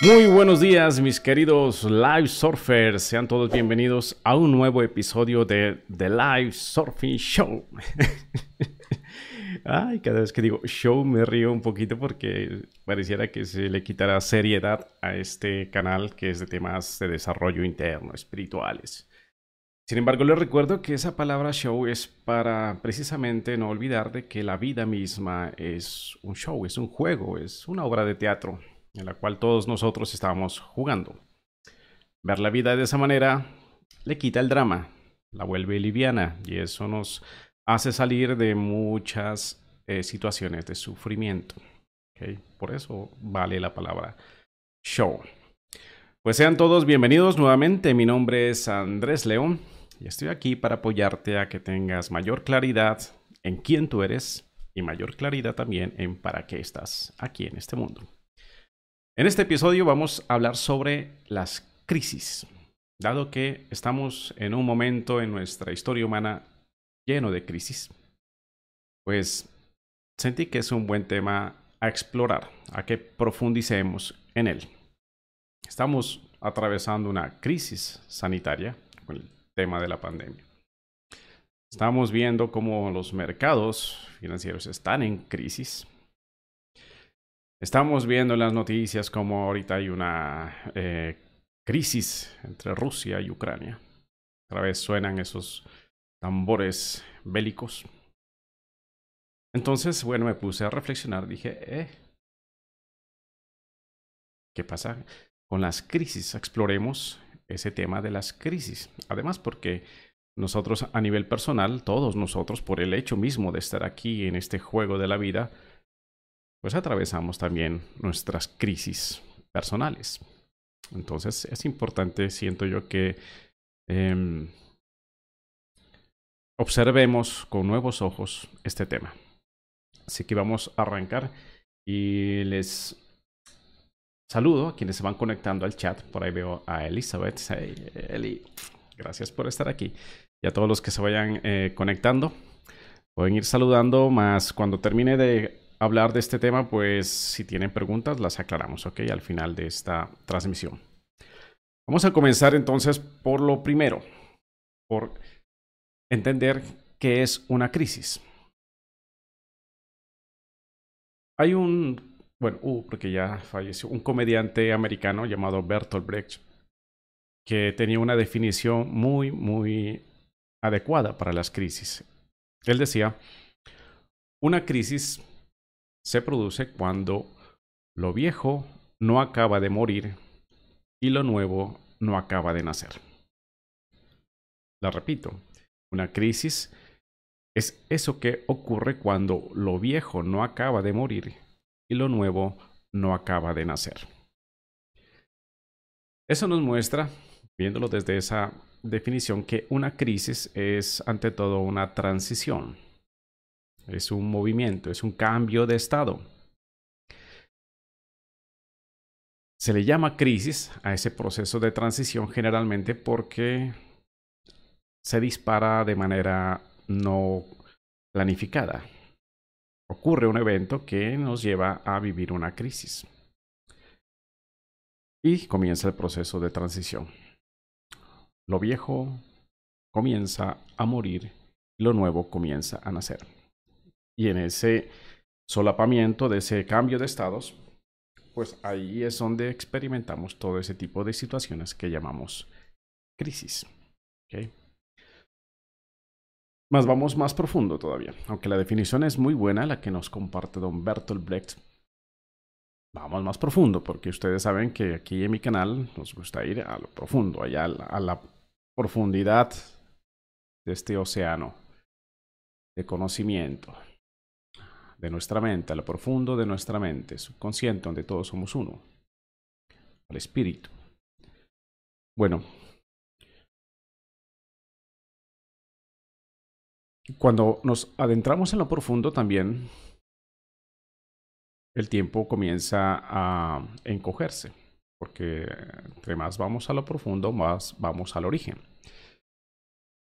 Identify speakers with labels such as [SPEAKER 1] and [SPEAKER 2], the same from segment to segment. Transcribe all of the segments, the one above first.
[SPEAKER 1] Muy buenos días, mis queridos live surfers. Sean todos bienvenidos a un nuevo episodio de The Live Surfing Show. Ay, cada vez que digo show me río un poquito porque pareciera que se le quitará seriedad a este canal que es de temas de desarrollo interno, espirituales. Sin embargo, les recuerdo que esa palabra show es para precisamente no olvidar de que la vida misma es un show, es un juego, es una obra de teatro en la cual todos nosotros estamos jugando. Ver la vida de esa manera le quita el drama, la vuelve liviana y eso nos hace salir de muchas eh, situaciones de sufrimiento. Por eso vale la palabra show. Pues sean todos bienvenidos nuevamente. Mi nombre es Andrés León y estoy aquí para apoyarte a que tengas mayor claridad en quién tú eres y mayor claridad también en para qué estás aquí en este mundo. En este episodio vamos a hablar sobre las crisis, dado que estamos en un momento en nuestra historia humana lleno de crisis, pues sentí que es un buen tema a explorar, a que profundicemos en él. Estamos atravesando una crisis sanitaria con el tema de la pandemia. Estamos viendo cómo los mercados financieros están en crisis. Estamos viendo en las noticias como ahorita hay una eh, crisis entre Rusia y Ucrania. Otra vez suenan esos tambores bélicos. Entonces, bueno, me puse a reflexionar. Dije, eh, ¿qué pasa con las crisis? Exploremos ese tema de las crisis. Además, porque nosotros a nivel personal, todos nosotros, por el hecho mismo de estar aquí en este juego de la vida, pues atravesamos también nuestras crisis personales. Entonces es importante, siento yo, que em, observemos con nuevos ojos este tema. Así que vamos a arrancar y les saludo a quienes se van conectando al chat. Por ahí veo a Elizabeth. Eli, gracias por estar aquí. Y a todos los que se vayan eh, conectando, pueden ir saludando, más cuando termine de hablar de este tema, pues si tienen preguntas las aclaramos, ¿ok? Al final de esta transmisión. Vamos a comenzar entonces por lo primero, por entender qué es una crisis. Hay un, bueno, uh, porque ya falleció, un comediante americano llamado Bertolt Brecht, que tenía una definición muy, muy adecuada para las crisis. Él decía, una crisis se produce cuando lo viejo no acaba de morir y lo nuevo no acaba de nacer. La repito, una crisis es eso que ocurre cuando lo viejo no acaba de morir y lo nuevo no acaba de nacer. Eso nos muestra, viéndolo desde esa definición, que una crisis es ante todo una transición es un movimiento, es un cambio de estado. Se le llama crisis a ese proceso de transición generalmente porque se dispara de manera no planificada. Ocurre un evento que nos lleva a vivir una crisis. Y comienza el proceso de transición. Lo viejo comienza a morir lo nuevo comienza a nacer. Y en ese solapamiento de ese cambio de estados, pues ahí es donde experimentamos todo ese tipo de situaciones que llamamos crisis. Más vamos más profundo todavía, aunque la definición es muy buena, la que nos comparte don Bertolt Brecht. Vamos más profundo, porque ustedes saben que aquí en mi canal nos gusta ir a lo profundo, allá a la profundidad de este océano de conocimiento, de nuestra mente, a lo profundo de nuestra mente, subconsciente, donde todos somos uno, al espíritu. Bueno, cuando nos adentramos en lo profundo también, el tiempo comienza a encogerse, porque entre más vamos a lo profundo, más vamos al origen.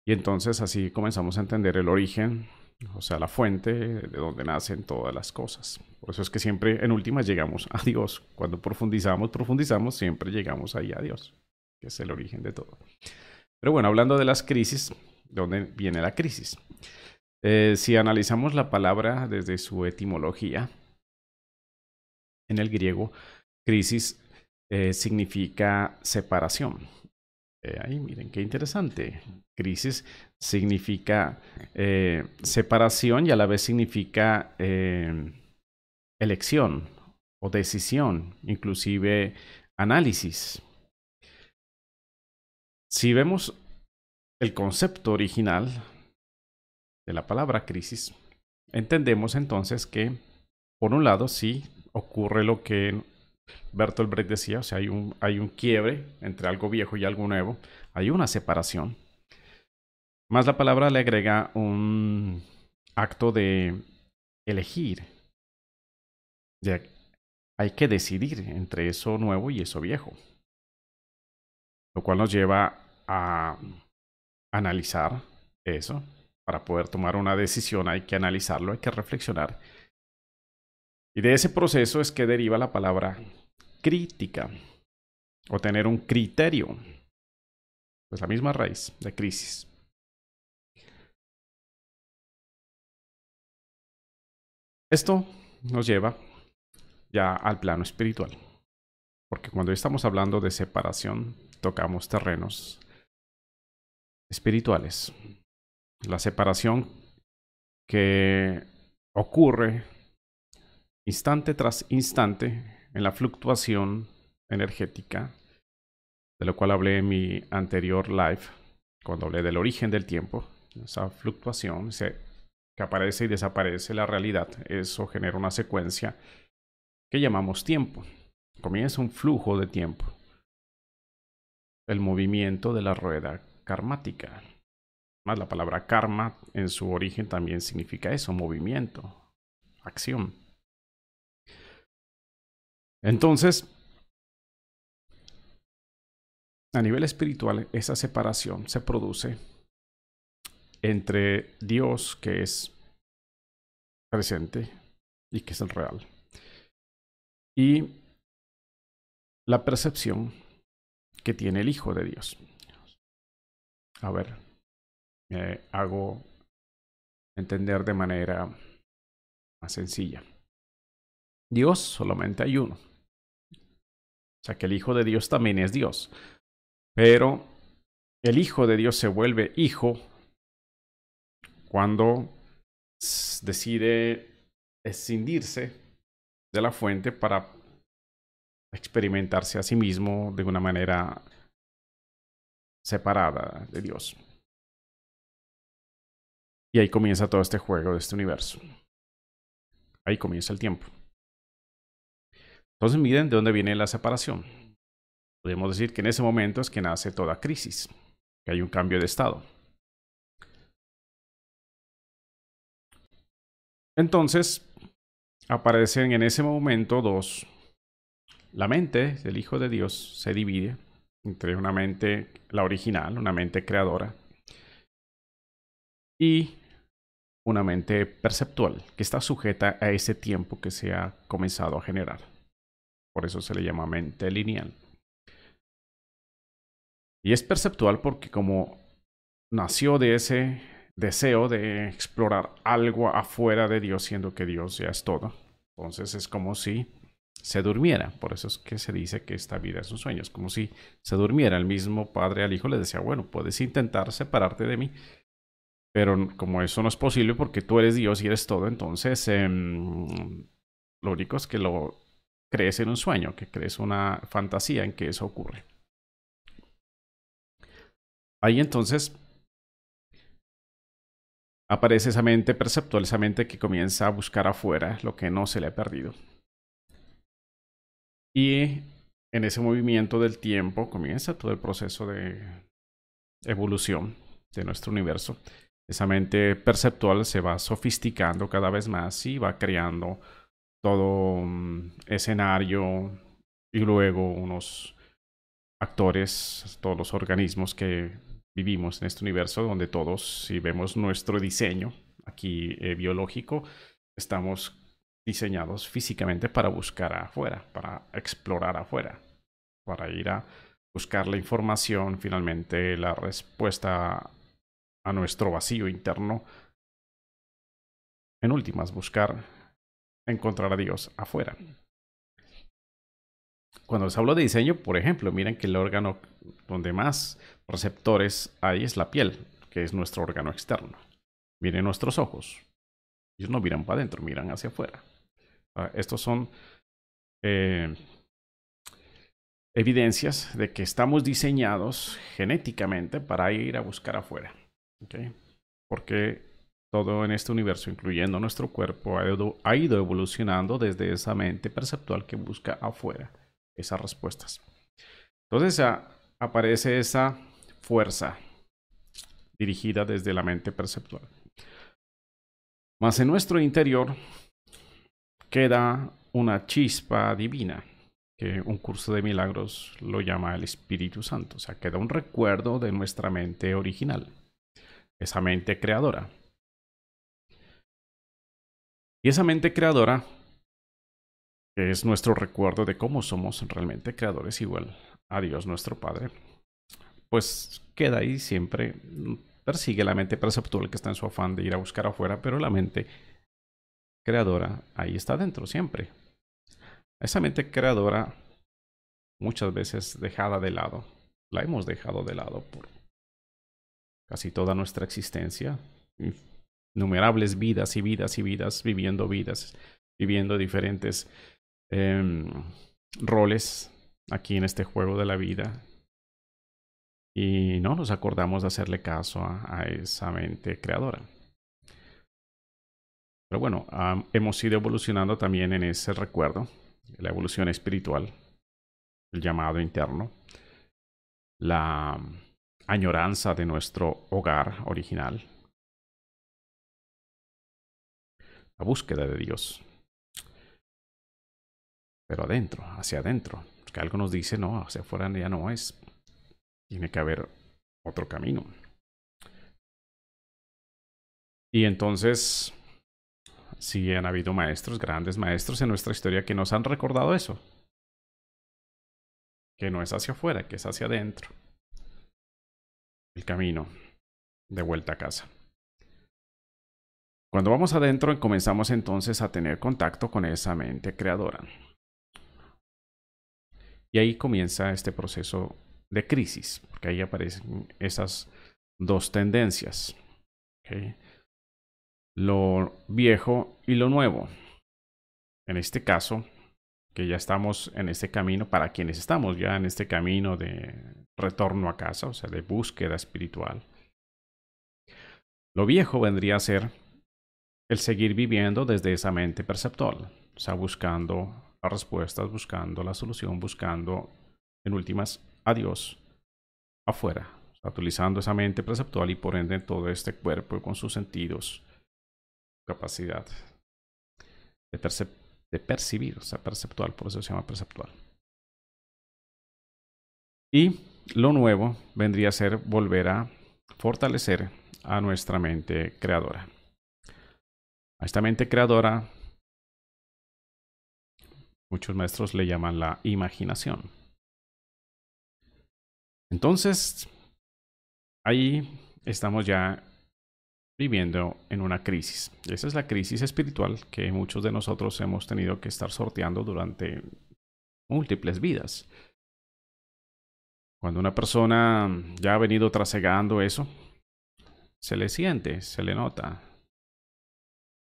[SPEAKER 1] Y entonces así comenzamos a entender el origen o sea, la fuente de donde nacen todas las cosas. Por eso es que siempre en últimas llegamos a Dios. Cuando profundizamos, profundizamos, siempre llegamos ahí a Dios, que es el origen de todo. Pero bueno, hablando de las crisis, ¿de dónde viene la crisis? Eh, si analizamos la palabra desde su etimología, en el griego, crisis eh, significa separación. Eh, ahí miren, qué interesante. Crisis significa separación y a la vez significa elección o decisión, inclusive análisis. Si vemos el concepto original de la palabra crisis, entendemos entonces que, por un lado, sí ocurre lo que Bertolt Brecht decía, o sea, hay un, hay un quiebre entre algo viejo y algo nuevo, hay una separación. Más la palabra le agrega un acto de elegir. De, hay que decidir entre eso nuevo y eso viejo lo cual nos lleva a analizar eso. Para poder tomar una decisión hay que analizarlo, hay que reflexionar. Y de ese proceso es que deriva la palabra crítica o tener un criterio. Pues la misma raíz de crisis. Esto nos lleva ya al plano espiritual. Porque cuando estamos hablando de separación, tocamos terrenos espirituales. La separación que ocurre instante tras instante en la fluctuación energética, de lo cual hablé en mi anterior live, cuando hablé del origen del tiempo, esa fluctuación que aparece y desaparece la realidad, eso genera una secuencia que llamamos tiempo. Comienza un flujo de tiempo el movimiento de la rueda karmática. Más la palabra karma en su origen también significa eso, movimiento, acción. Entonces, a nivel espiritual, esa separación se produce entre Dios, que es presente y que es el real, y la percepción que tiene el Hijo de Dios. A ver, hago entender de manera más sencilla. Dios solamente hay uno. Sea que el Hijo de Dios también es Dios. Pero el Hijo de Dios se vuelve hijo cuando decide escindirse de la fuente para experimentarse a sí mismo de una manera separada de Dios. Y ahí comienza todo este juego de este universo. Ahí comienza el tiempo. Entonces miren de dónde viene la separación. Podemos decir que en ese momento es que nace toda crisis, que hay un cambio de estado. Entonces, aparecen en ese momento dos la mente del Hijo de Dios se divide entre una mente, la original, una mente creadora, y una mente perceptual, que está sujeta a ese tiempo que se ha comenzado a generar. Por eso se le llama mente lineal. Y es perceptual porque como nació de ese deseo de explorar algo afuera de Dios, siendo que Dios ya es todo, entonces es como si se durmiera. Por eso es que se dice que esta vida es un sueño. Es como si se durmiera. El mismo padre al hijo le decía, bueno, puedes intentar separarte de mí, pero como eso no es posible porque tú eres Dios y eres todo, entonces em, lo único es que lo crees en un sueño, que crees una fantasía en que eso ocurre. Ahí entonces aparece esa mente perceptual, esa mente que comienza a buscar afuera lo que no se le ha perdido. Y en ese movimiento del tiempo comienza todo el proceso de evolución de nuestro universo. Esa mente perceptual se va sofisticando cada vez más y va creando todo escenario y luego unos actores, todos los organismos que vivimos en este universo, donde todos, si vemos nuestro diseño aquí eh, biológico, estamos diseñados físicamente para buscar afuera, para explorar afuera, para ir a buscar la información, finalmente la respuesta a nuestro vacío interno. En últimas, buscar encontrar a Dios afuera. Cuando les hablo de diseño, por ejemplo, miren que el órgano donde más receptores hay es la piel, que es nuestro órgano externo. Miren nuestros ojos. Ellos no miran para adentro, miran hacia afuera. Ah, estos son eh, evidencias de que estamos diseñados genéticamente para ir a buscar afuera. Porque todo en este universo, incluyendo nuestro cuerpo, ha ido, evolucionando desde esa mente perceptual que busca afuera esas respuestas. Entonces aparece esa fuerza dirigida desde la mente perceptual. Mas en nuestro interior queda una chispa divina, que un curso de milagros lo llama el Espíritu Santo. O sea, queda un recuerdo de nuestra mente original, esa mente creadora. Y esa mente creadora, que es nuestro recuerdo de cómo somos realmente creadores igual a Dios nuestro Padre, pues queda ahí siempre, persigue la mente perceptual que está en su afán de ir a buscar afuera, pero la mente creadora ahí está dentro siempre. Esa mente creadora muchas veces dejada de lado, la hemos dejado de lado por casi toda nuestra existencia, innumerables vidas y vidas y vidas, viviendo vidas, viviendo diferentes em, roles aquí en este juego de la vida. Y no nos acordamos de hacerle caso a, esa mente creadora. Pero bueno, hemos ido evolucionando también en ese recuerdo, la evolución espiritual, el llamado interno, la añoranza de nuestro hogar original, la búsqueda de Dios. Pero adentro, hacia adentro. Que algo nos dice, no, hacia afuera ya no es. Tiene que haber otro camino. Y entonces, sí han habido maestros, grandes maestros en nuestra historia que nos han recordado eso. Que no es hacia afuera, que es hacia adentro. El camino de vuelta a casa. Cuando vamos adentro comenzamos entonces a tener contacto con esa mente creadora. Y ahí comienza este proceso de crisis, porque ahí aparecen esas dos tendencias. Lo viejo y lo nuevo. En este caso, que ya estamos en este camino, para quienes estamos ya en este camino de retorno a casa, o sea, de búsqueda espiritual. Lo viejo vendría a ser el seguir viviendo desde esa mente perceptual, o sea, buscando las respuestas, buscando la solución, buscando, en últimas, a Dios afuera, utilizando esa mente perceptual y por ende todo este cuerpo con sus sentidos, capacidad de, de percibir, o sea, perceptual, por eso se llama perceptual. Y lo nuevo vendría a ser volver a fortalecer a nuestra mente creadora. A esta mente creadora, muchos maestros le llaman la imaginación. Entonces, ahí estamos ya viviendo en una crisis. esa es la crisis espiritual que muchos de nosotros hemos tenido que estar sorteando durante múltiples vidas. Cuando una persona ya ha venido trasegando eso, se le siente, se le nota,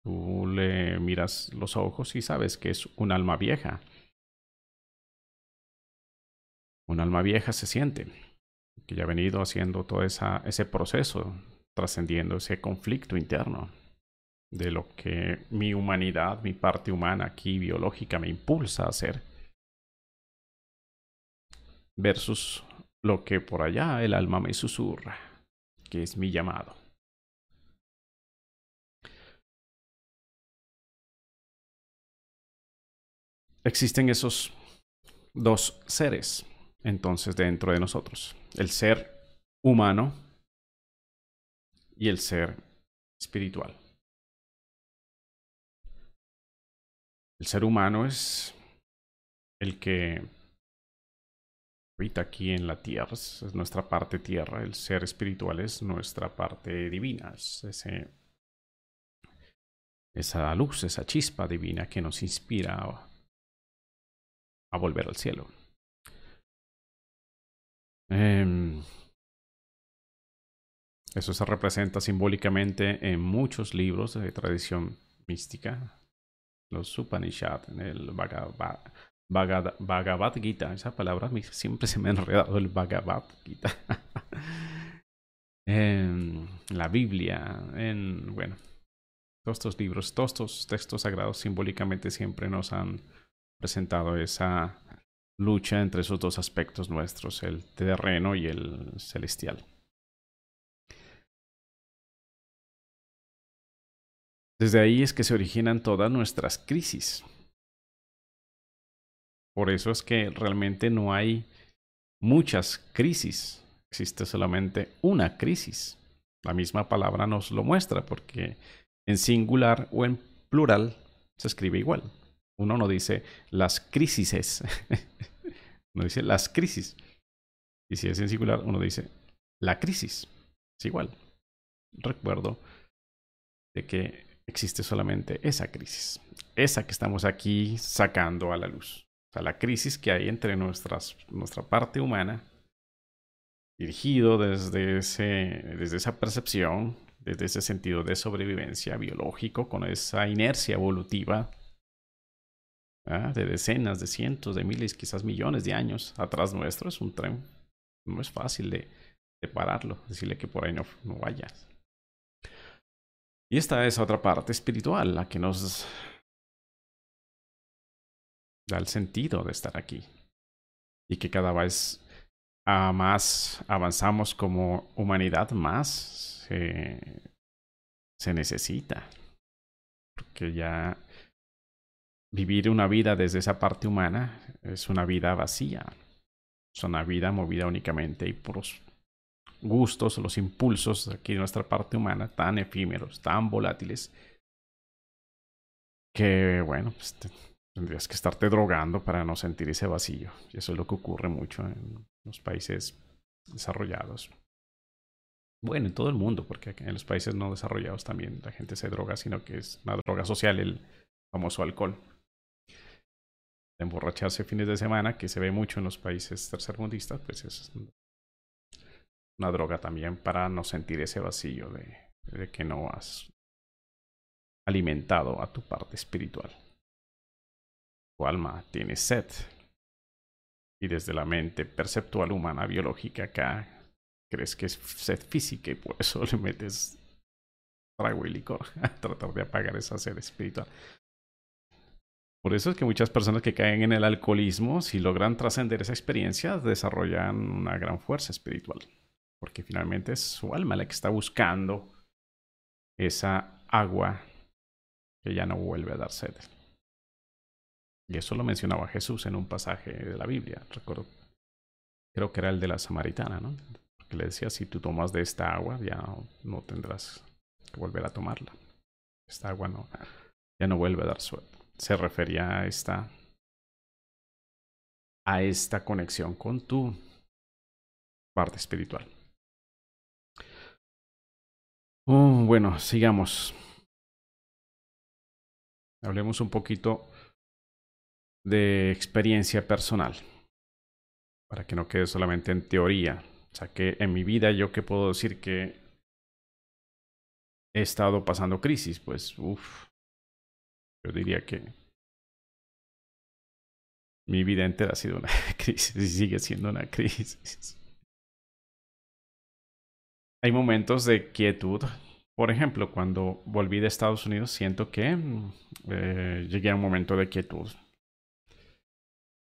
[SPEAKER 1] Tú le miras los ojos y sabes que es un alma vieja. Un alma vieja se siente, que ya ha venido haciendo todo esa, ese proceso, trascendiendo ese conflicto interno de lo que mi humanidad, mi parte humana aquí biológica me impulsa a hacer, versus lo que por allá el alma me susurra, que es mi llamado. existen esos dos seres entonces dentro de nosotros. El ser humano y el ser espiritual. El ser humano es el que habita aquí en la tierra, es nuestra parte tierra, el ser espiritual es nuestra parte divina, es ese, esa luz, esa chispa divina que nos inspira a, volver al cielo. Eh, eso se representa simbólicamente en muchos libros de tradición mística. Los Upanishad, en el Bhagavad, Bhagavad, Gita. Esa palabra siempre se me ha enredado, el Bhagavad Gita. en la Biblia, en, bueno, todos estos libros, todos estos textos sagrados simbólicamente siempre nos han presentado esa lucha entre esos dos aspectos nuestros, el terreno y el celestial. Desde ahí es que se originan todas nuestras crisis. Por eso es que realmente no hay muchas crisis, existe solamente una crisis. La misma palabra nos lo muestra porque en singular o en plural se escribe igual. Uno no dice las crisis, uno dice las crisis. Y si es en singular, uno dice la crisis. Es igual. Recuerdo de que existe solamente esa crisis, esa que estamos aquí sacando a la luz. O sea, la crisis que hay entre nuestras, nuestra parte humana, dirigido desde, ese, desde esa percepción, desde ese sentido de sobrevivencia biológico, con esa inercia evolutiva ¿ah? de decenas, de cientos, de miles, quizás millones de años atrás nuestro, es un tren. No es fácil de, de pararlo, decirle que por ahí no, no vayas. Y esta es otra parte espiritual, la que nos da el sentido de estar aquí. Y que cada vez a más avanzamos como humanidad, más se necesita. Porque ya vivir una vida desde esa parte humana es una vida vacía. Es una vida movida únicamente y puros gustos, los impulsos aquí de nuestra parte humana, tan efímeros, tan volátiles, que bueno, pues tendrías que estarte drogando para no sentir ese vacío. Y eso es lo que ocurre mucho en los países desarrollados. Bueno, en todo el mundo, porque en los países no desarrollados también la gente se droga, sino que es una droga social, el famoso alcohol. Emborracharse fines de semana, que se ve mucho en los países tercermundistas, pues es una droga también para no sentir ese vacío de, que no has alimentado a tu parte espiritual. Tu alma tiene sed. Y desde la mente perceptual humana biológica acá crees que es sed física y por eso le metes trago y licor a tratar de apagar esa sed espiritual. Por eso es que muchas personas que caen en el alcoholismo, si logran trascender esa experiencia, desarrollan una gran fuerza espiritual porque finalmente es su alma la que está buscando esa agua que ya no vuelve a dar sed. Y eso lo mencionaba Jesús en un pasaje de la Biblia, recuerdo, creo que era el de la samaritana, ¿no? Que le decía, si tú tomas de esta agua, ya no, tendrás que volver a tomarla. Esta agua ya no vuelve a dar sed. Se refería a esta, a esta conexión con tu parte espiritual. Oh, bueno, sigamos. Hablemos un poquito de experiencia personal, para que no quede solamente en teoría. O sea, que en mi vida yo que puedo decir que he estado pasando crisis, pues, uff, yo diría que mi vida entera ha sido una crisis y sigue siendo una crisis hay momentos de quietud. Por ejemplo, cuando volví de Estados Unidos, siento que mm, eh, llegué a un momento de quietud.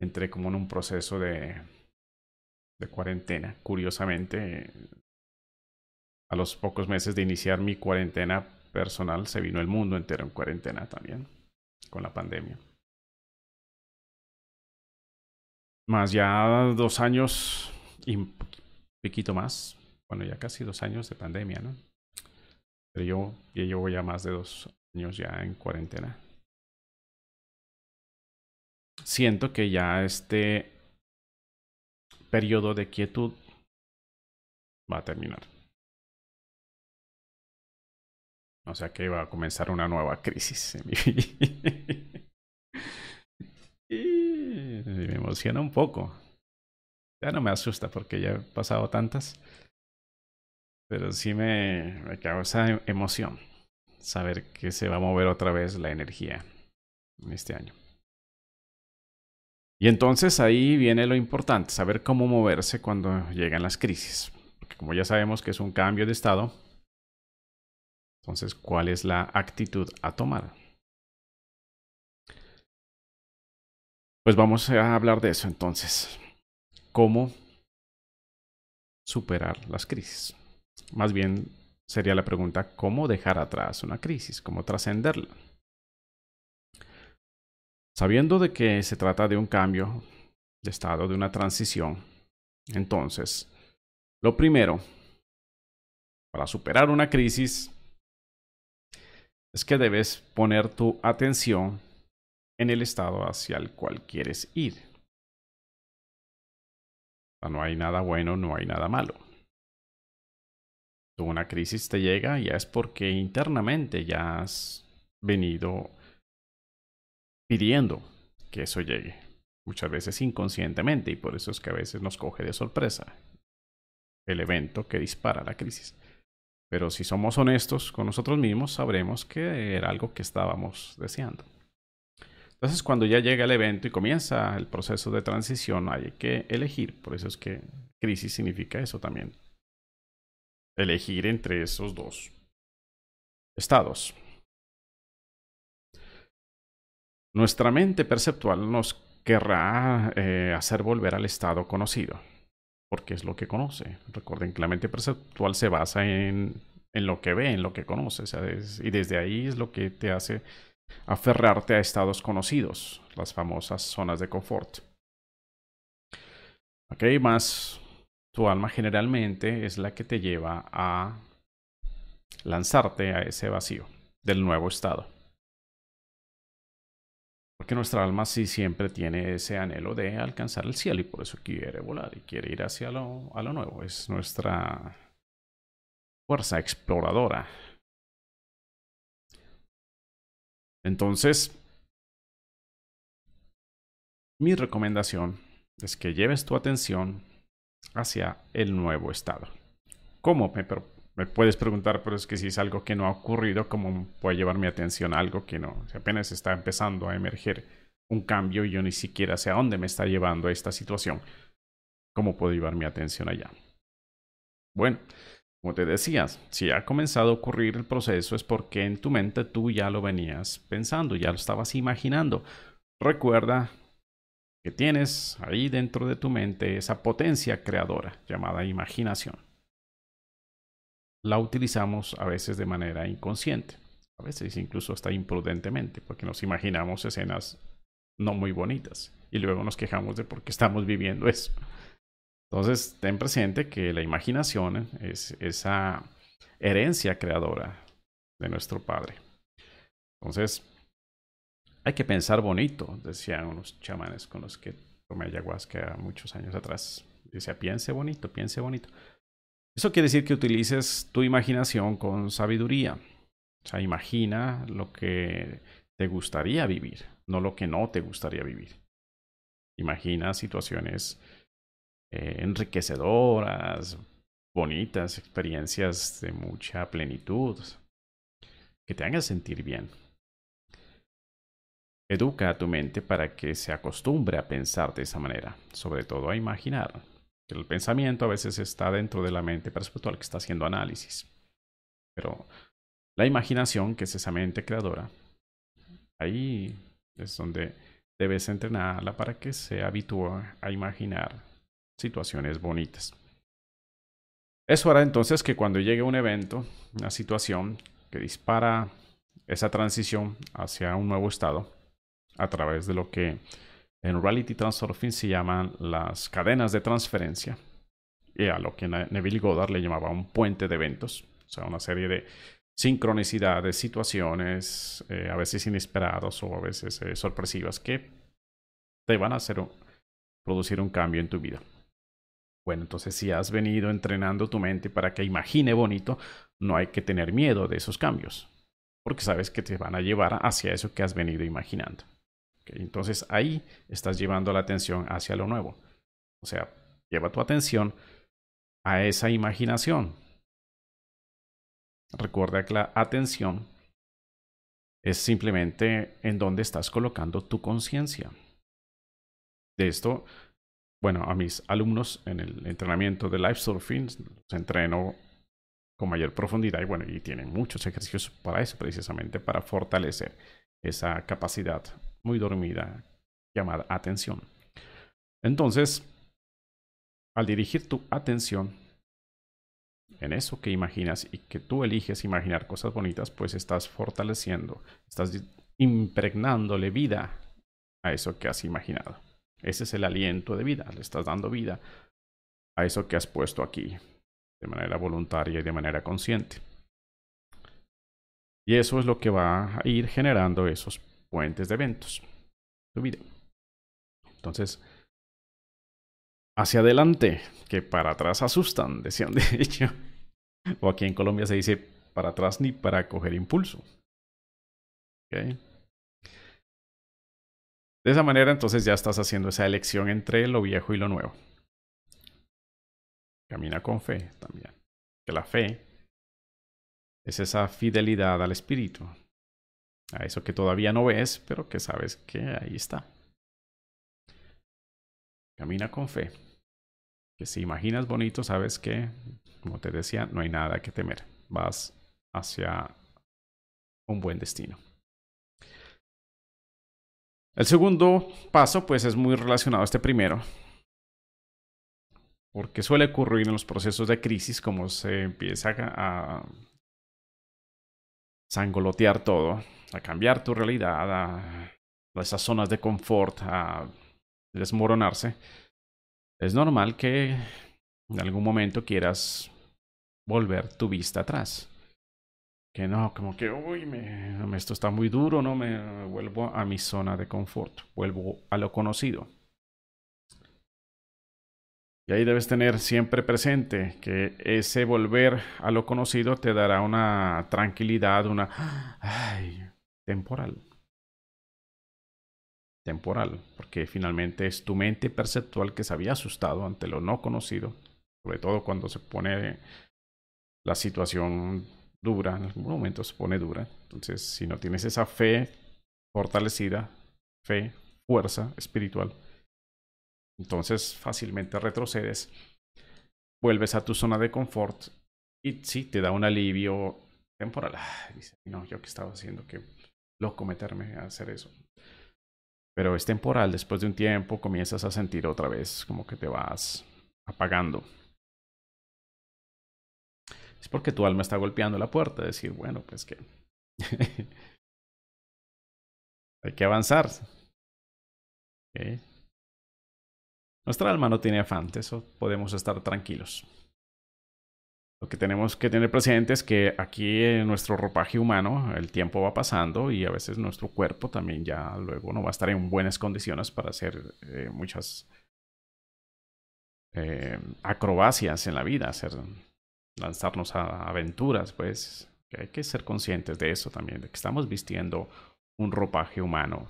[SPEAKER 1] Entré como en un proceso de, de cuarentena. Curiosamente, a los pocos meses de iniciar mi cuarentena personal, se vino el mundo entero en cuarentena también, con la pandemia. Más ya dos años y un poquito más bueno, ya casi dos años de pandemia, ¿no? Pero yo llevo ya más de dos años ya en cuarentena. siento que ya este periodo de quietud va a terminar. O sea que va a comenzar una nueva crisis en mi vida. y me emociona un poco. Ya no me asusta porque ya he pasado tantas. Pero sí me, me causa emoción saber que se va a mover otra vez la energía en este año. Y entonces ahí viene lo importante, saber cómo moverse cuando llegan las crisis. Porque como ya sabemos que es un cambio de estado, entonces, ¿cuál es la actitud a tomar? Pues vamos a hablar de eso entonces. ¿Cómo superar las crisis? Más bien sería la pregunta, ¿cómo dejar atrás una crisis? ¿Cómo trascenderla? Sabiendo de que se trata de un cambio de estado, de una transición, entonces, lo primero, para superar una crisis, es que debes poner tu atención en el estado hacia el cual quieres ir. No hay nada bueno, no hay nada malo. Una crisis te llega ya es porque internamente ya has venido pidiendo que eso llegue. Muchas veces inconscientemente y por eso es que a veces nos coge de sorpresa el evento que dispara la crisis. Pero si somos honestos con nosotros mismos, sabremos que era algo que estábamos deseando. Entonces, cuando ya llega el evento y comienza el proceso de transición, hay que elegir. Por eso es que crisis significa eso también. Elegir entre esos dos estados. Nuestra mente perceptual nos querrá eh, hacer volver al estado conocido, porque es lo que conoce. Recuerden que la mente perceptual se basa en, en lo que ve, en lo que conoce, y desde ahí es lo que te hace aferrarte a estados conocidos, las famosas zonas de confort. Ok, más tu alma generalmente es la que te lleva a lanzarte a ese vacío del nuevo estado. Porque nuestra alma sí siempre tiene ese anhelo de alcanzar el cielo y por eso quiere volar y quiere ir hacia lo, a lo nuevo. Es nuestra fuerza exploradora. Entonces, mi recomendación es que lleves tu atención hacia el nuevo estado. ¿Cómo? Pero me puedes preguntar, pero es que si es algo que no ha ocurrido, ¿cómo puede llevar mi atención a algo que no? Si apenas está empezando a emerger un cambio y yo ni siquiera sé a dónde me está llevando esta situación. ¿Cómo puedo llevar mi atención allá? Bueno, como te decías, si ha comenzado a ocurrir el proceso es porque en tu mente tú ya lo venías pensando, ya lo estabas imaginando. Recuerda que tienes ahí dentro de tu mente esa potencia creadora llamada imaginación la utilizamos a veces de manera inconsciente, a veces incluso hasta imprudentemente, porque nos imaginamos escenas no muy bonitas y luego nos quejamos de por qué estamos viviendo eso. Entonces, ten presente que la imaginación es esa herencia creadora de nuestro Padre. Entonces, hay que pensar bonito, decían unos chamanes con los que tomé ayahuasca muchos años atrás. Decía, piense bonito, piense bonito. Eso quiere decir que utilices tu imaginación con sabiduría. O sea, imagina lo que te gustaría vivir, no lo que no te gustaría vivir. Imagina situaciones eh, enriquecedoras, bonitas, experiencias de mucha plenitud, que te hagan sentir bien. Educa a tu mente para que se acostumbre a pensar de esa manera, sobre todo a imaginar. El pensamiento a veces está dentro de la mente perceptual que está haciendo análisis. Pero la imaginación, que es esa mente creadora, ahí es donde debes entrenarla para que se habitúe a imaginar situaciones bonitas. Eso hará entonces que cuando llegue un evento, una situación que dispara esa transición hacia un nuevo estado, a través de lo que en Reality Transurfing se llaman las cadenas de transferencia, y a lo que Neville Goddard le llamaba un puente de eventos, o sea, una serie de sincronicidades, situaciones, eh, a veces inesperadas o a veces eh, sorpresivas, que te van a hacer producir un cambio en tu vida. Bueno, entonces si has venido entrenando tu mente para que imagine bonito, no hay que tener miedo de esos cambios, porque sabes que te van a llevar hacia eso que has venido imaginando. Entonces ahí estás llevando la atención hacia lo nuevo. O sea, lleva tu atención a esa imaginación. Recuerda que la atención es simplemente en donde estás colocando tu conciencia. De esto, bueno, a mis alumnos en el entrenamiento de life surfing los entreno con mayor profundidad y bueno, y tienen muchos ejercicios para eso, precisamente para fortalecer esa capacidad muy dormida llamada atención. Entonces, al dirigir tu atención en eso que imaginas y que tú eliges imaginar cosas bonitas, pues estás fortaleciendo, estás impregnándole vida a eso que has imaginado. Ese es el aliento de vida, le estás dando vida a eso que has puesto aquí de manera voluntaria y de manera consciente. Y eso es lo que va a ir generando esos puentes de eventos. Tu vida. Entonces, hacia adelante, que para atrás asustan, decían de hecho. O aquí en Colombia se dice para atrás ni para coger impulso. De esa manera entonces ya estás haciendo esa elección entre lo viejo y lo nuevo. Camina con fe también. Que la fe es esa fidelidad al espíritu. A eso que todavía no ves, pero que sabes que ahí está. Camina con fe. Que si imaginas bonito, sabes que como te decía, no hay nada que temer. Vas hacia un buen destino. El segundo paso, pues, es muy relacionado a este primero. Porque suele ocurrir en los procesos de crisis, como se empieza a sangolotear todo, a cambiar tu realidad, a esas zonas de confort, a desmoronarse. Es normal que en algún momento quieras volver tu vista atrás. Que no, como que, uy, me, esto está muy duro, no me vuelvo a mi zona de confort, vuelvo a lo conocido. Y ahí debes tener siempre presente que ese volver a lo conocido te dará una tranquilidad, una temporal. Temporal, porque finalmente es tu mente perceptual que se había asustado ante lo no conocido, sobre todo cuando se pone la situación dura, en algún momento se pone dura. Entonces, si no tienes esa fe fortalecida, fe, fuerza espiritual, entonces fácilmente retrocedes, vuelves a tu zona de confort y sí, te da un alivio temporal. dice, no, yo que estaba haciendo, que loco meterme a hacer eso. Pero es temporal, después de un tiempo comienzas a sentir otra vez como que te vas apagando es porque tu alma está golpeando la puerta. Decir, bueno, pues que hay que avanzar. Nuestra alma no tiene afán, eso podemos estar tranquilos. Lo que tenemos que tener presente es que aquí en nuestro ropaje humano el tiempo va pasando y a veces nuestro cuerpo también ya luego no va a estar en buenas condiciones para hacer eh, muchas eh, acrobacias en la vida, hacer lanzarnos a aventuras, pues hay que ser conscientes de eso también, de que estamos vistiendo un ropaje humano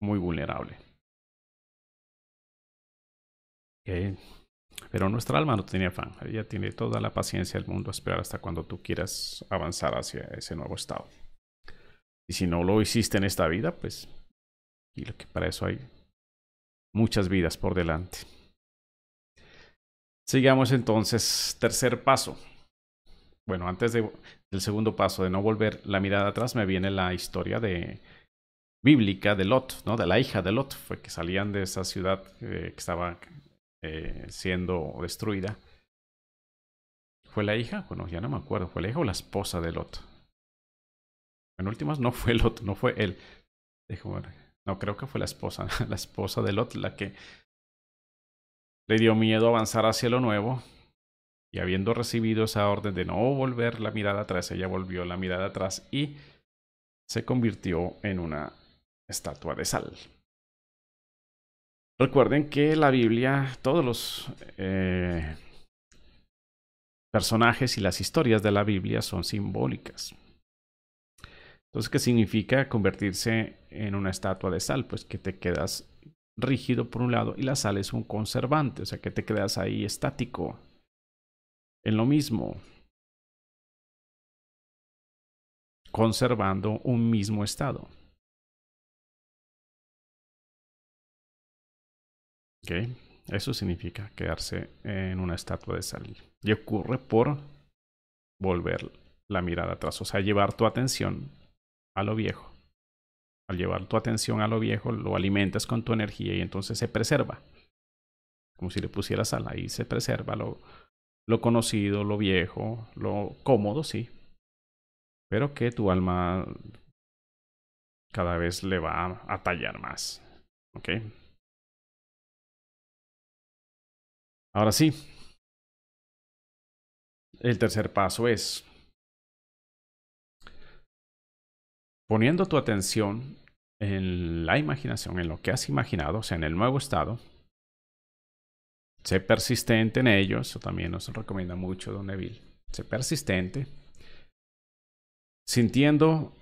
[SPEAKER 1] muy vulnerable. Pero nuestra alma no tenía afán, ella tiene toda la paciencia del mundo a esperar hasta cuando tú quieras avanzar hacia ese nuevo estado. Y si no lo hiciste en esta vida, pues, y lo que para eso hay muchas vidas por delante. Sigamos entonces, tercer paso. Bueno, antes de, del segundo paso de no volver la mirada atrás, me viene la historia de bíblica de Lot, ¿no? De la hija de Lot, fue que salían de esa ciudad eh, que estaba eh, siendo destruida. ¿Fue la hija? Bueno, ya no me acuerdo. ¿Fue la hija o la esposa de Lot? En últimas no fue Lot, no fue él. No, creo que fue la esposa, la esposa de Lot la que le dio miedo avanzar hacia lo nuevo y habiendo recibido esa orden de no volver la mirada atrás, ella volvió la mirada atrás y se convirtió en una estatua de sal. Recuerden que la Biblia, todos los eh, personajes y las historias de la Biblia son simbólicas. Entonces, ¿qué significa convertirse en una estatua de sal? Pues que te quedas rígido por un lado y la sal es un conservante, o sea que te quedas ahí estático en lo mismo, conservando un mismo estado. Eso significa quedarse en una estatua de sal. Y ocurre por volver la mirada atrás, o sea, llevar tu atención a lo viejo. Al llevar tu atención a lo viejo, lo alimentas con tu energía y entonces se preserva. Como si le pusieras sal, ahí se preserva lo, lo conocido, lo viejo, lo cómodo, sí. Pero que tu alma cada vez le va a tallar más. ¿Ok? Ahora sí. El tercer paso es poniendo tu atención en la imaginación, en lo que has imaginado, o sea, en el nuevo estado. Sé persistente en ello, eso también nos recomienda mucho Don Neville. Sé persistente, sintiendo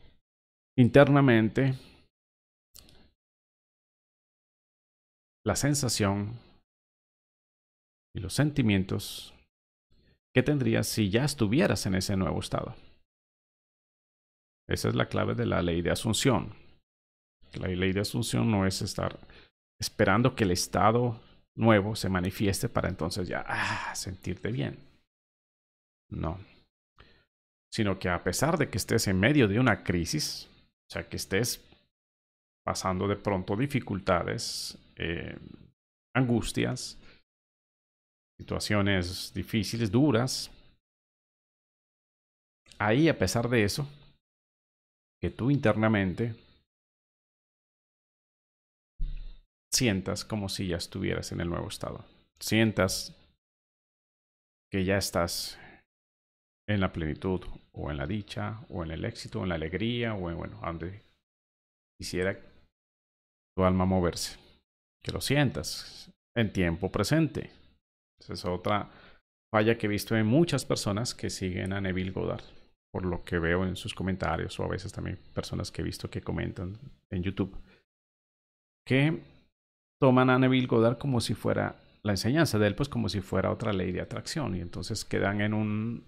[SPEAKER 1] internamente la sensación y los sentimientos que tendrías si ya estuvieras en ese nuevo estado. Esa es la clave de la ley de asunción. La ley de asunción no es estar esperando que el estado nuevo se manifieste para entonces ya ah, sentirte bien. No. Sino que a pesar de que estés en medio de una crisis, o sea, que estés pasando de pronto dificultades, eh, angustias, situaciones difíciles, duras, ahí a pesar de eso, que tú internamente sientas como si ya estuvieras en el nuevo estado. Sientas que ya estás en la plenitud o en la dicha o en el éxito o en la alegría o en, bueno, donde quisiera tu alma moverse. Que lo sientas en tiempo presente. Esa es otra falla que he visto en muchas personas que siguen a Neville Goddard, por lo que veo en sus comentarios o a veces también personas que he visto que comentan en YouTube, que toman a Neville Goddard como si fuera la enseñanza de él, pues como si fuera otra ley de atracción y entonces quedan en, un,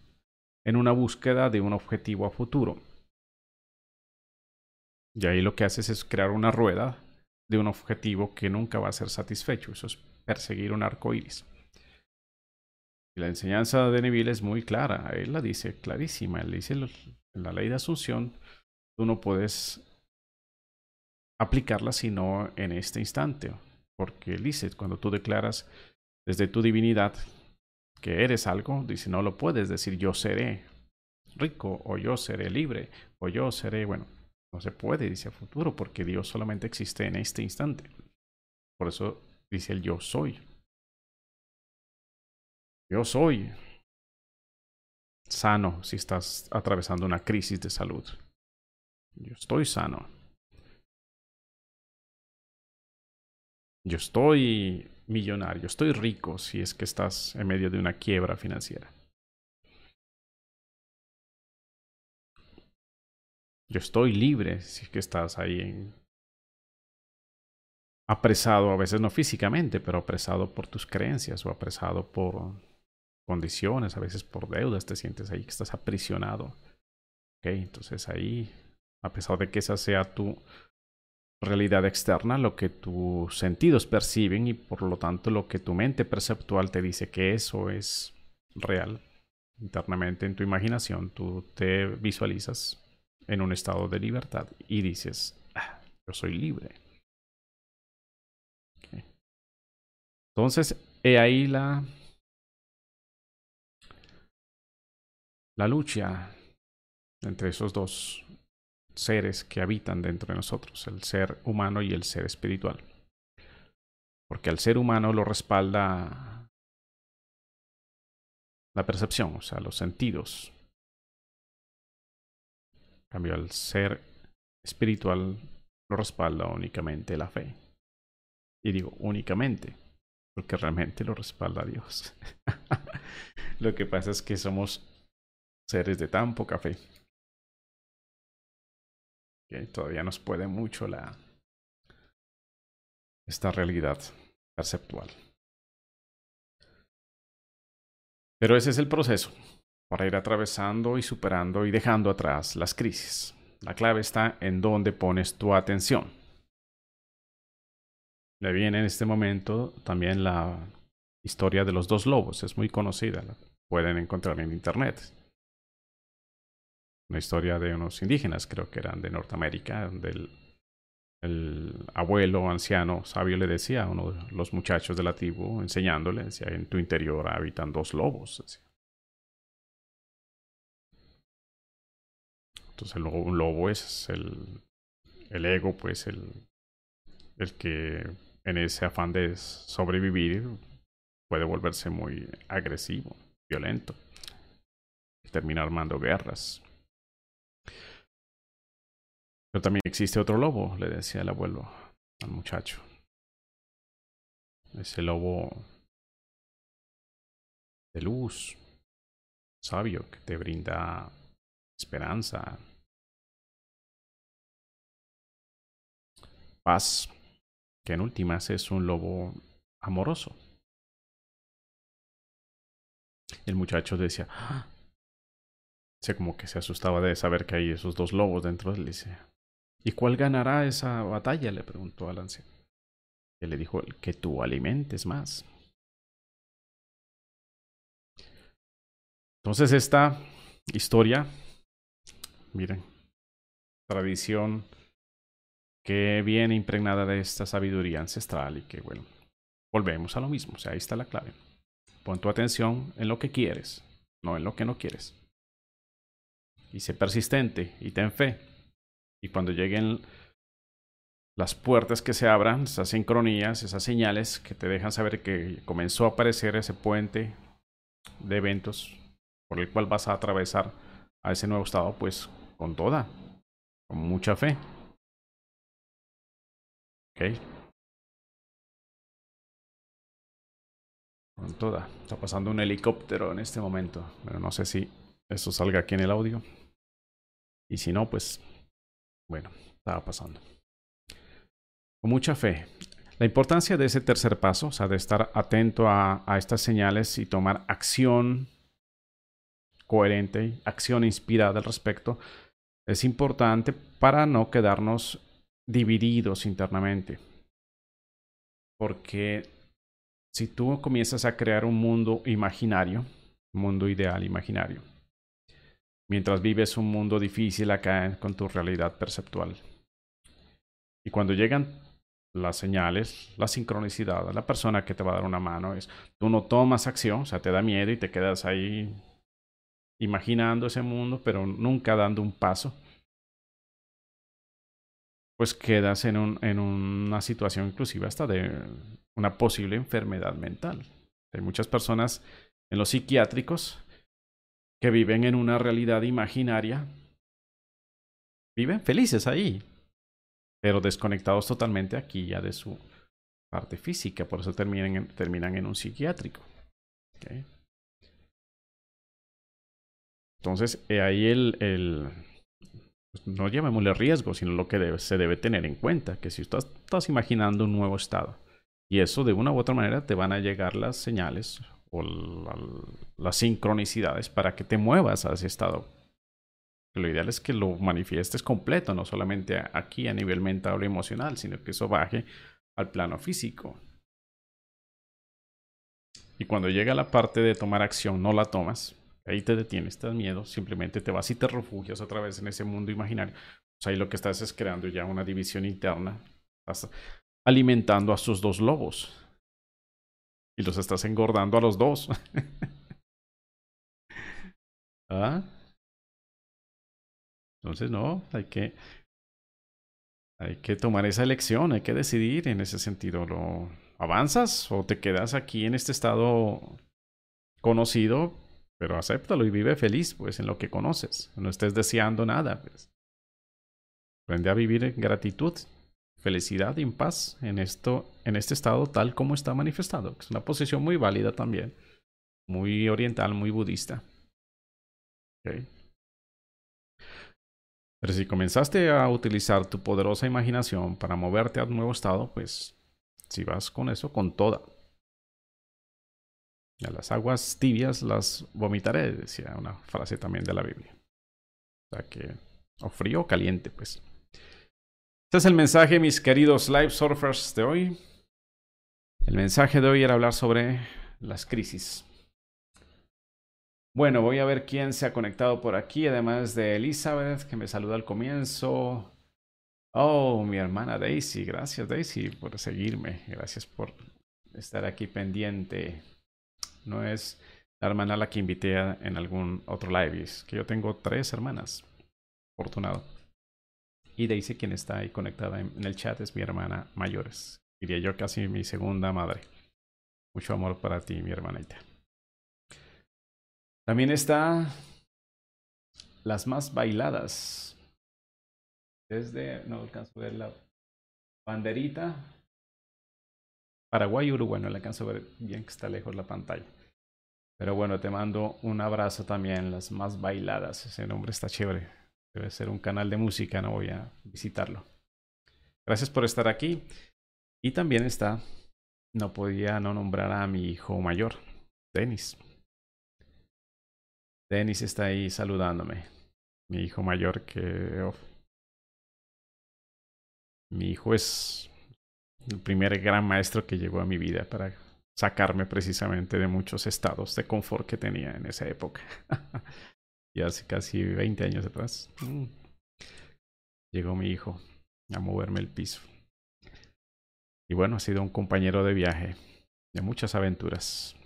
[SPEAKER 1] en una búsqueda de un objetivo a futuro. Y ahí lo que haces es crear una rueda de un objetivo que nunca va a ser satisfecho. Eso es perseguir un arco iris. Y la enseñanza de Neville es muy clara. Él la dice clarísima. Él dice en la ley de asunción, tú no puedes aplicarla sino en este instante. Porque él dice, cuando tú declaras desde tu divinidad que eres algo, dice, no lo puedes decir yo seré rico o yo seré libre o yo seré, bueno, no se puede, dice a futuro, porque Dios solamente existe en este instante. Por eso dice el yo soy. Yo soy sano si estás atravesando una crisis de salud. Yo estoy sano. Yo estoy millonario, estoy rico si es que estás en medio de una quiebra financiera. Yo estoy libre si es que estás ahí en... apresado, a veces no físicamente, pero apresado por tus creencias o apresado por condiciones, a veces por deudas, te sientes ahí que estás aprisionado. Entonces ahí, a pesar de que esa sea tu realidad externa, lo que tus sentidos perciben y por lo tanto lo que tu mente perceptual te dice que eso es real. Internamente en tu imaginación tú te visualizas en un estado de libertad y dices, ah, yo soy libre. Entonces, he ahí la, la lucha entre esos dos seres que habitan dentro de nosotros, el ser humano y el ser espiritual. Porque al ser humano lo respalda la percepción, o sea, los sentidos. En cambio, al ser espiritual lo respalda únicamente la fe. Y digo únicamente, porque realmente lo respalda Dios. lo que pasa es que somos seres de tan poca fe todavía nos puede mucho la esta realidad perceptual. Pero ese es el proceso para ir atravesando y superando y dejando atrás las crisis. La clave está en dónde pones tu atención. Le viene en este momento también la historia de los dos lobos, es muy conocida, la pueden encontrar en internet. Una historia de unos indígenas, creo que eran de Norteamérica, donde el, abuelo anciano sabio le decía a uno de los muchachos de la tribu, enseñándole, decía, en tu interior habitan dos lobos. Entonces un lobo es el, el ego, pues el, el que en ese afán de sobrevivir puede volverse muy agresivo, violento, y termina armando guerras. Pero también existe otro lobo, le decía el abuelo al muchacho. Ese lobo de luz, sabio, que te brinda esperanza, paz, que en últimas es un lobo amoroso. El muchacho decía, ¡Ah! como que se asustaba de saber que hay esos dos lobos dentro de él. Dice, ¿y cuál ganará esa batalla? le preguntó al anciano. Y le dijo, que tú alimentes más. Entonces esta historia Miren, tradición que viene impregnada de esta sabiduría ancestral y que, bueno, volvemos a lo mismo. O sea, ahí está la clave. Pon tu atención en lo que quieres, no en lo que no quieres. Y sé persistente y ten fe. Y cuando lleguen las puertas que se abran, esas sincronías, esas señales que te dejan saber que comenzó a aparecer ese puente de eventos por el cual vas a atravesar a ese nuevo estado, pues con toda, con mucha fe. Ok. Con toda. Está pasando un helicóptero en este momento, pero no sé si eso salga aquí en el audio. Y si no, pues, bueno, estaba pasando. Con mucha fe. La importancia de ese tercer paso, o sea, de estar atento a, estas señales y tomar acción coherente, acción inspirada al respecto, es importante para no quedarnos divididos internamente. Porque si tú comienzas a crear un mundo imaginario, un mundo ideal imaginario, mientras vives un mundo difícil acá con tu realidad perceptual. Y cuando llegan las señales, la sincronicidad, la persona que te va a dar una mano es, tú no tomas acción, o sea, te da miedo y te quedas ahí imaginando ese mundo, pero nunca dando un paso, pues quedas en, un, en una situación inclusive hasta de una posible enfermedad mental. Hay muchas personas en los psiquiátricos viven en una realidad imaginaria, viven felices ahí, pero desconectados totalmente aquí ya de su parte física, por eso terminan en, terminan en un psiquiátrico. Entonces, ahí el, el pues, no llamémosle riesgo, sino lo que se debe tener en cuenta, que si estás, estás imaginando un nuevo estado, y eso de una u otra manera te van a llegar las señales las sincronicidades para que te muevas a ese estado. Lo ideal es que lo manifiestes completo, no solamente aquí a nivel mental o emocional, sino que eso baje al plano físico. Y cuando llega la parte de tomar acción, no la tomas, Ahí te detienes, te das miedo, simplemente te vas y te refugias otra vez en ese mundo imaginario. Ahí lo que estás es creando ya una división interna. Estás alimentando a sus dos lobos. Y los estás engordando a los dos. ¿Ah? Entonces, no, hay que, hay que tomar esa elección, hay que decidir en ese sentido. ¿Lo avanzas o te quedas aquí en este estado conocido pero acéptalo y vive feliz, pues, en lo que conoces. No estés deseando nada, pues. Aprende a vivir en gratitud, felicidad y en paz en, esto, en este estado tal como está manifestado. Es una posición muy válida también, muy oriental, muy budista. Pero si comenzaste a utilizar tu poderosa imaginación para moverte a un nuevo estado, pues si vas con eso, con toda. A las aguas tibias las vomitaré, decía una frase también de la Biblia. O sea que, o frío o caliente, pues. Este es el mensaje, mis queridos live surfers de hoy. El mensaje de hoy era hablar sobre las crisis. Bueno, voy a ver quién se ha conectado por aquí, además de Elizabeth, que me saluda al comienzo. Oh, mi hermana Daisy, gracias Daisy por seguirme, gracias por estar aquí pendiente. No es la hermana la que invité en algún otro live, es que yo tengo tres hermanas, afortunado. Y Daisy, quien está ahí conectada en, el chat, es mi hermana mayores. Diría yo casi mi segunda madre. Mucho amor para ti, mi hermanita. También está las más bailadas. Desde, no alcanzo a ver la banderita. Paraguay Uruguay, no le alcanzo a ver bien que está lejos la pantalla. Pero bueno, te mando un abrazo también, las más bailadas. Ese nombre está chévere. Debe ser un canal de música, no voy a visitarlo. Gracias por estar aquí. Y también está, no podía no nombrar a mi hijo mayor, Denis. Denis está ahí saludándome. Mi hijo mayor que... Mi hijo es el primer gran maestro que llegó a mi vida para sacarme precisamente de muchos estados de confort que tenía en esa época. y hace casi 20 años atrás. Mm, llegó mi hijo a moverme el piso. Y bueno, ha sido un compañero de viaje, de muchas aventuras,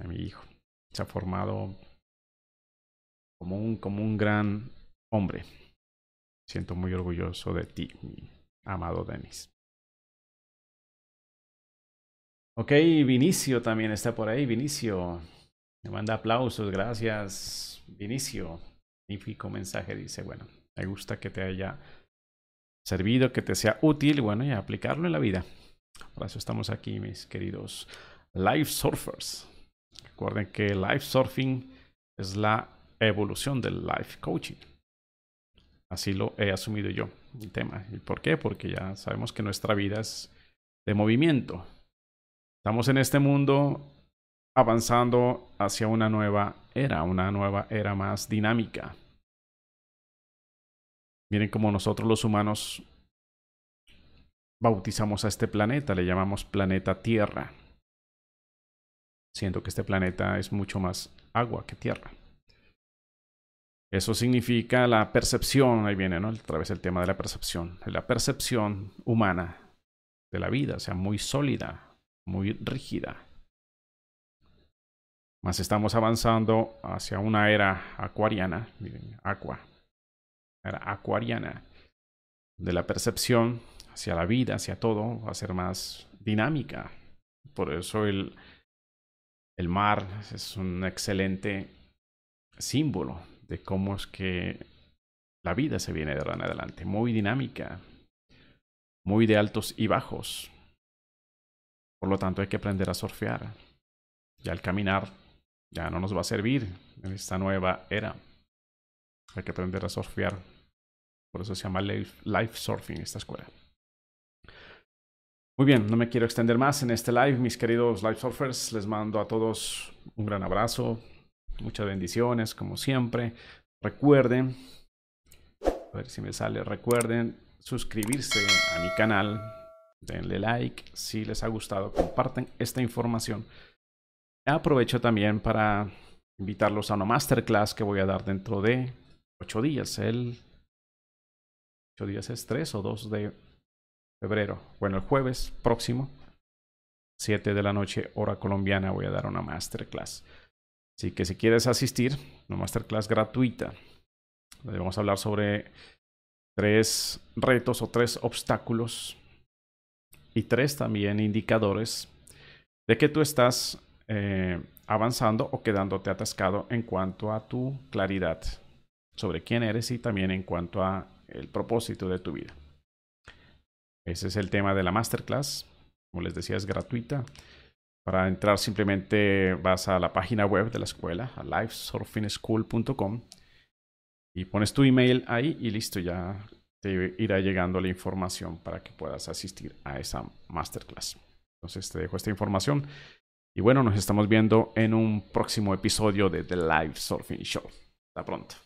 [SPEAKER 1] a mi hijo. Se ha formado como un, como un gran hombre. Siento muy orgulloso de ti, mi amado Denis. Ok, Vinicio también está por ahí. Vinicio, me manda aplausos, gracias. Vinicio, magnífico mensaje, dice, bueno, me gusta que te haya servido, que te sea útil, bueno, y aplicarlo en la vida. Por eso estamos aquí, mis queridos live surfers. Recuerden que live surfing es la evolución del life coaching. Así lo he asumido yo, el tema. ¿Y por qué? Porque ya sabemos que nuestra vida es de movimiento. Estamos en este mundo avanzando hacia una nueva era, una nueva era más dinámica. Miren cómo nosotros los humanos bautizamos a este planeta, le llamamos planeta Tierra. Siento que este planeta es mucho más agua que tierra. Eso significa la percepción, ahí viene, ¿no? Otra vez el tema de la percepción. La percepción humana de la vida, o sea, muy sólida, muy rígida. Más estamos avanzando hacia una era acuariana, miren, aqua, era acuariana, de la percepción hacia la vida, hacia todo, va a ser más dinámica. Por eso el, el mar es un excelente símbolo de cómo es que la vida se viene de en adelante, muy dinámica, muy de altos y bajos. Por lo tanto, hay que aprender a surfear. Ya el caminar ya no nos va a servir en esta nueva era. Hay que aprender a surfear. Por eso se llama life, surfing esta escuela. Muy bien, no me quiero extender más en este live, mis queridos live surfers. Les mando a todos un gran abrazo, Muchas bendiciones, como siempre. Recuerden, a ver si me sale, recuerden suscribirse a mi canal. Denle like si les ha gustado, comparten esta información. Aprovecho también para invitarlos a una masterclass que voy a dar dentro de ocho días. El ocho días es 3 o 2 de febrero. Bueno, el jueves próximo, 7 de la noche, hora colombiana, voy a dar una masterclass. Así que si quieres asistir, una masterclass gratuita, vamos a hablar sobre tres retos o tres obstáculos y tres también indicadores de que tú estás eh, avanzando o quedándote atascado en cuanto a tu claridad sobre quién eres y también en cuanto a el propósito de tu vida. Ese es el tema de la masterclass. Como les decía, es gratuita. Para entrar simplemente vas a la página web de la escuela, a livesurfingschool.com y pones tu email ahí y listo, ya te irá llegando la información para que puedas asistir a esa masterclass. Entonces te dejo esta información y bueno, nos estamos viendo en un próximo episodio de The Live Surfing Show. Hasta pronto.